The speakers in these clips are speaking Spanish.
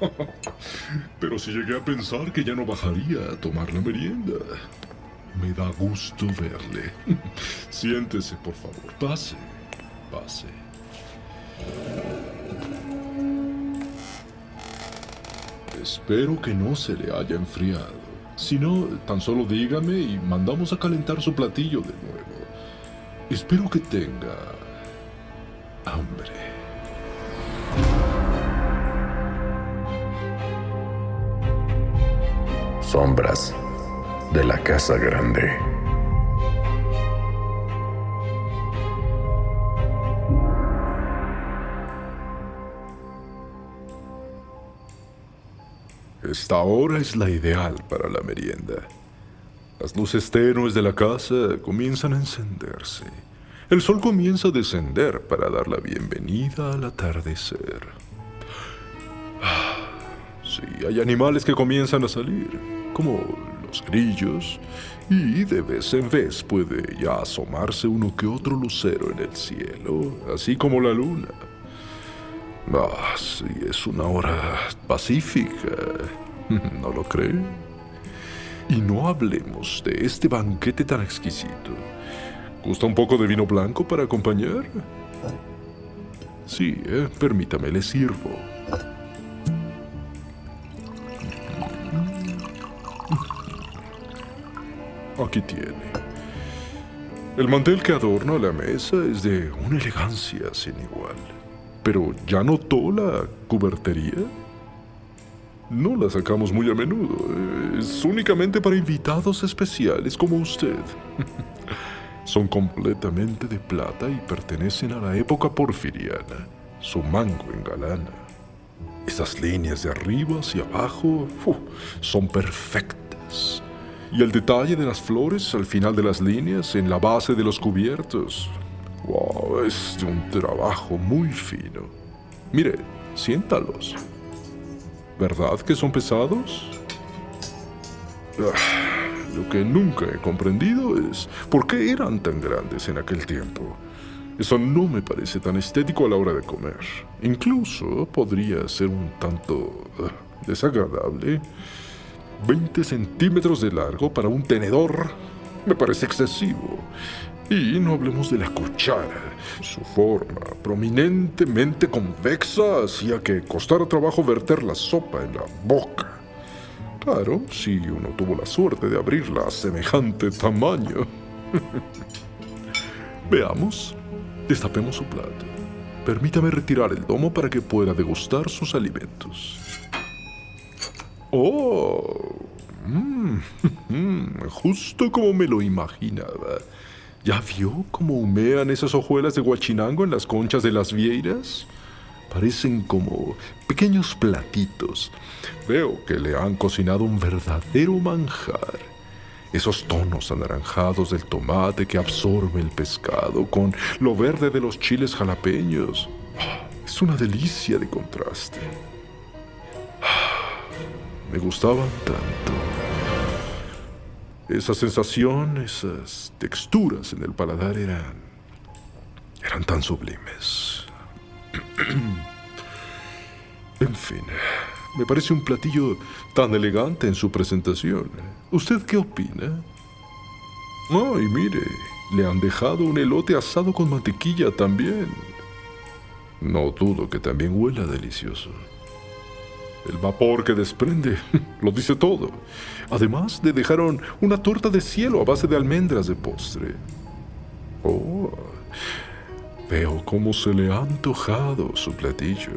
pero si llegué a pensar que ya no bajaría a tomar la merienda. Me da gusto verle. Siéntese, por favor. Pase, pase. Espero que no se le haya enfriado. Si no, tan solo dígame y mandamos a calentar su platillo de nuevo. Espero que tenga hambre. Sombras de la Casa Grande. Esta hora es la ideal para la merienda. Las luces tenues de la casa comienzan a encenderse. El sol comienza a descender para dar la bienvenida al atardecer. Ah, sí, hay animales que comienzan a salir, como los grillos, y de vez en vez puede ya asomarse uno que otro lucero en el cielo, así como la luna. Ah, sí, es una hora pacífica. ¿No lo cree? Y no hablemos de este banquete tan exquisito. ¿Gusta un poco de vino blanco para acompañar? Sí, eh, permítame, le sirvo. Aquí tiene. El mantel que adorna la mesa es de una elegancia sin igual. Pero ¿ya notó la cubertería? No la sacamos muy a menudo. Es únicamente para invitados especiales como usted. Son completamente de plata y pertenecen a la época porfiriana. Su mango engalana. Esas líneas de arriba hacia abajo son perfectas. Y el detalle de las flores al final de las líneas, en la base de los cubiertos. Wow, es un trabajo muy fino. Mire, siéntalos. ¿Verdad que son pesados? Ah, lo que nunca he comprendido es por qué eran tan grandes en aquel tiempo. Eso no me parece tan estético a la hora de comer. Incluso podría ser un tanto ah, desagradable. 20 centímetros de largo para un tenedor me parece excesivo. Y no hablemos de la cuchara. Su forma prominentemente convexa hacía que costara trabajo verter la sopa en la boca. Claro, si uno tuvo la suerte de abrirla a semejante tamaño. Veamos, destapemos su plato. Permítame retirar el domo para que pueda degustar sus alimentos. ¡Oh! Mm, justo como me lo imaginaba. ¿Ya vio cómo humean esas hojuelas de guachinango en las conchas de las vieiras? Parecen como pequeños platitos. Veo que le han cocinado un verdadero manjar. Esos tonos anaranjados del tomate que absorbe el pescado con lo verde de los chiles jalapeños. Es una delicia de contraste. Me gustaban tanto. Esa sensación, esas texturas en el paladar eran. eran tan sublimes. en fin, me parece un platillo tan elegante en su presentación. ¿Usted qué opina? Ay, mire, le han dejado un elote asado con mantequilla también. No dudo que también huela delicioso. El vapor que desprende lo dice todo. Además, le dejaron una torta de cielo a base de almendras de postre. Oh, veo cómo se le ha antojado su platillo.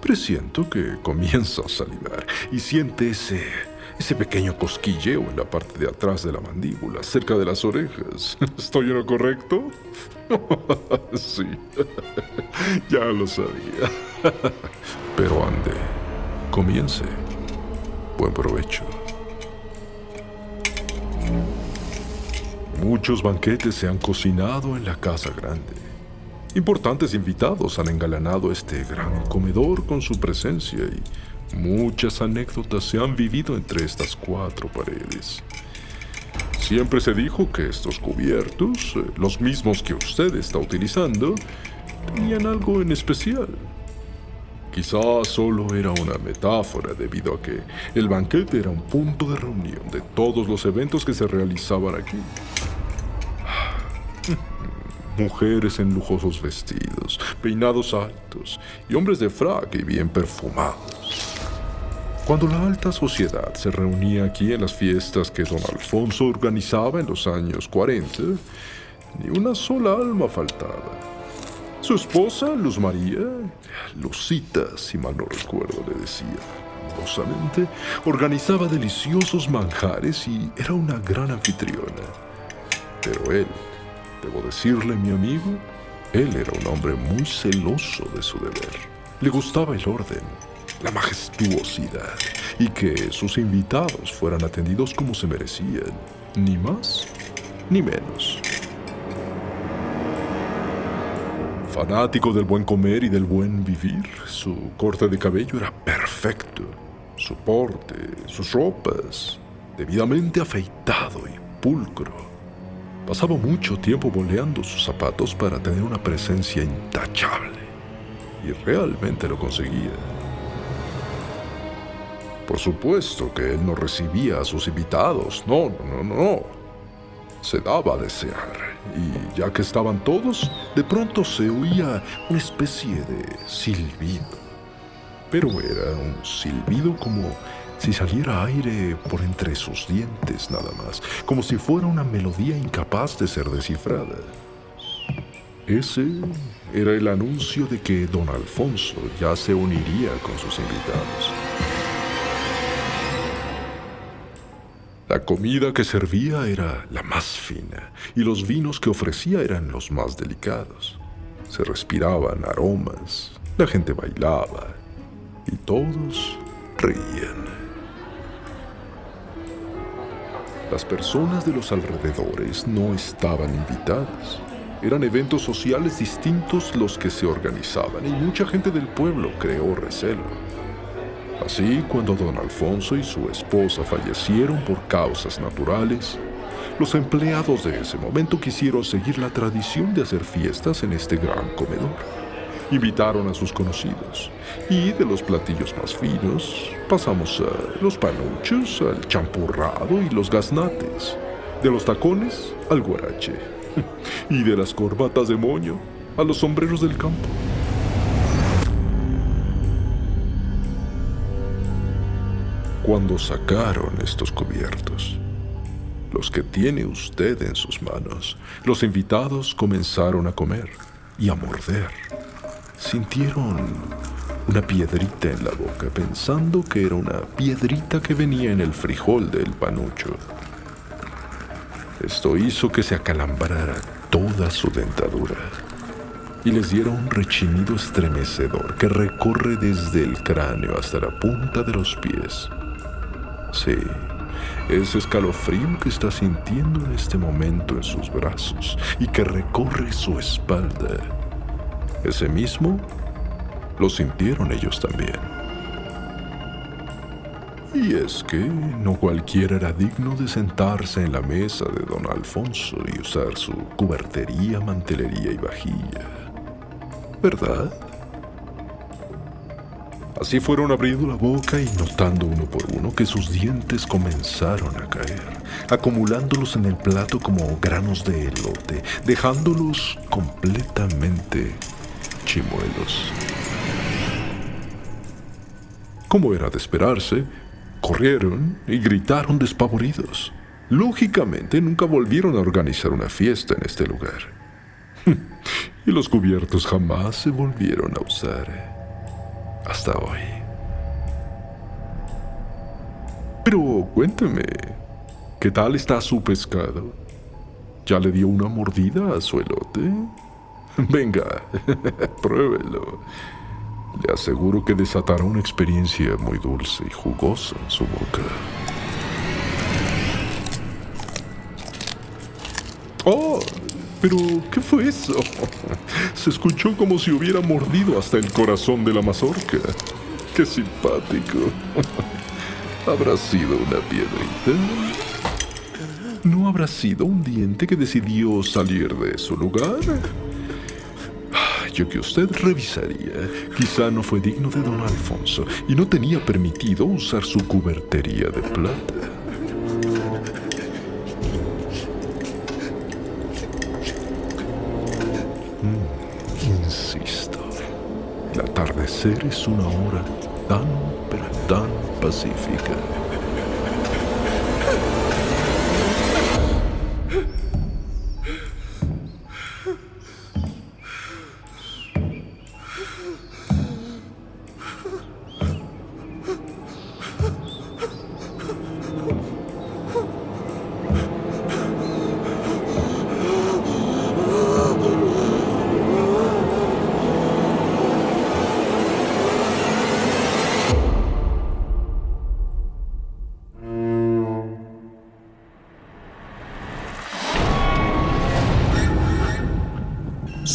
Presiento que comienza a salivar y siente ese, ese pequeño cosquilleo en la parte de atrás de la mandíbula, cerca de las orejas. ¿Estoy en lo correcto? sí, ya lo sabía. Pero ande, comience. Buen provecho. Muchos banquetes se han cocinado en la casa grande. Importantes invitados han engalanado este gran comedor con su presencia y muchas anécdotas se han vivido entre estas cuatro paredes. Siempre se dijo que estos cubiertos, eh, los mismos que usted está utilizando, tenían algo en especial. Quizás solo era una metáfora debido a que el banquete era un punto de reunión de todos los eventos que se realizaban aquí. Mujeres en lujosos vestidos, peinados altos y hombres de frac y bien perfumados. Cuando la alta sociedad se reunía aquí en las fiestas que don Alfonso organizaba en los años 40, ni una sola alma faltaba. Su esposa, Luz María, Lucita, si mal no recuerdo, le decía, amorosamente, organizaba deliciosos manjares y era una gran anfitriona. Pero él, debo decirle, mi amigo, él era un hombre muy celoso de su deber. Le gustaba el orden, la majestuosidad y que sus invitados fueran atendidos como se merecían, ni más ni menos. Fanático del buen comer y del buen vivir, su corte de cabello era perfecto, su porte, sus ropas, debidamente afeitado y pulcro. Pasaba mucho tiempo boleando sus zapatos para tener una presencia intachable, y realmente lo conseguía. Por supuesto que él no recibía a sus invitados, no, no, no, no. Se daba a desear, y ya que estaban todos, de pronto se oía una especie de silbido. Pero era un silbido como si saliera aire por entre sus dientes nada más, como si fuera una melodía incapaz de ser descifrada. Ese era el anuncio de que don Alfonso ya se uniría con sus invitados. La comida que servía era la más fina y los vinos que ofrecía eran los más delicados. Se respiraban aromas, la gente bailaba y todos reían. Las personas de los alrededores no estaban invitadas. Eran eventos sociales distintos los que se organizaban y mucha gente del pueblo creó recelo. Así, cuando don Alfonso y su esposa fallecieron por causas naturales, los empleados de ese momento quisieron seguir la tradición de hacer fiestas en este gran comedor. Invitaron a sus conocidos y de los platillos más finos pasamos a los panuchos, al champurrado y los gaznates, de los tacones al guarache y de las corbatas de moño a los sombreros del campo. Cuando sacaron estos cubiertos. Los que tiene usted en sus manos, los invitados comenzaron a comer y a morder. Sintieron una piedrita en la boca, pensando que era una piedrita que venía en el frijol del panucho. Esto hizo que se acalambrara toda su dentadura y les diera un rechinido estremecedor que recorre desde el cráneo hasta la punta de los pies. Sí, ese escalofrío que está sintiendo en este momento en sus brazos y que recorre su espalda. Ese mismo lo sintieron ellos también. Y es que no cualquiera era digno de sentarse en la mesa de don Alfonso y usar su cubertería, mantelería y vajilla. ¿Verdad? Así fueron abriendo la boca y notando uno por uno que sus dientes comenzaron a caer, acumulándolos en el plato como granos de elote, dejándolos completamente chimuelos. Como era de esperarse, corrieron y gritaron despavoridos. Lógicamente nunca volvieron a organizar una fiesta en este lugar. y los cubiertos jamás se volvieron a usar hasta hoy. Pero cuénteme, ¿qué tal está su pescado? ¿Ya le dio una mordida a su elote? Venga, pruébelo. Le aseguro que desatará una experiencia muy dulce y jugosa en su boca. ¡Oh! ¿Pero qué fue eso? Se escuchó como si hubiera mordido hasta el corazón de la mazorca. ¡Qué simpático! ¿Habrá sido una piedrita? ¿No habrá sido un diente que decidió salir de su lugar? Yo que usted revisaría, quizá no fue digno de don Alfonso y no tenía permitido usar su cubertería de plata. Atardecer es una hora tan, tan pacífica.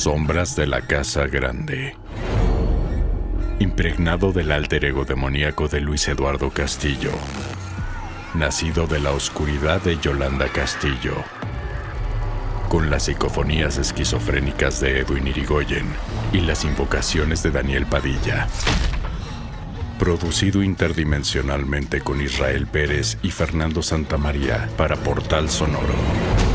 Sombras de la Casa Grande. Impregnado del alter ego demoníaco de Luis Eduardo Castillo. Nacido de la oscuridad de Yolanda Castillo. Con las psicofonías esquizofrénicas de Edwin Irigoyen y las invocaciones de Daniel Padilla. Producido interdimensionalmente con Israel Pérez y Fernando Santamaría para Portal Sonoro.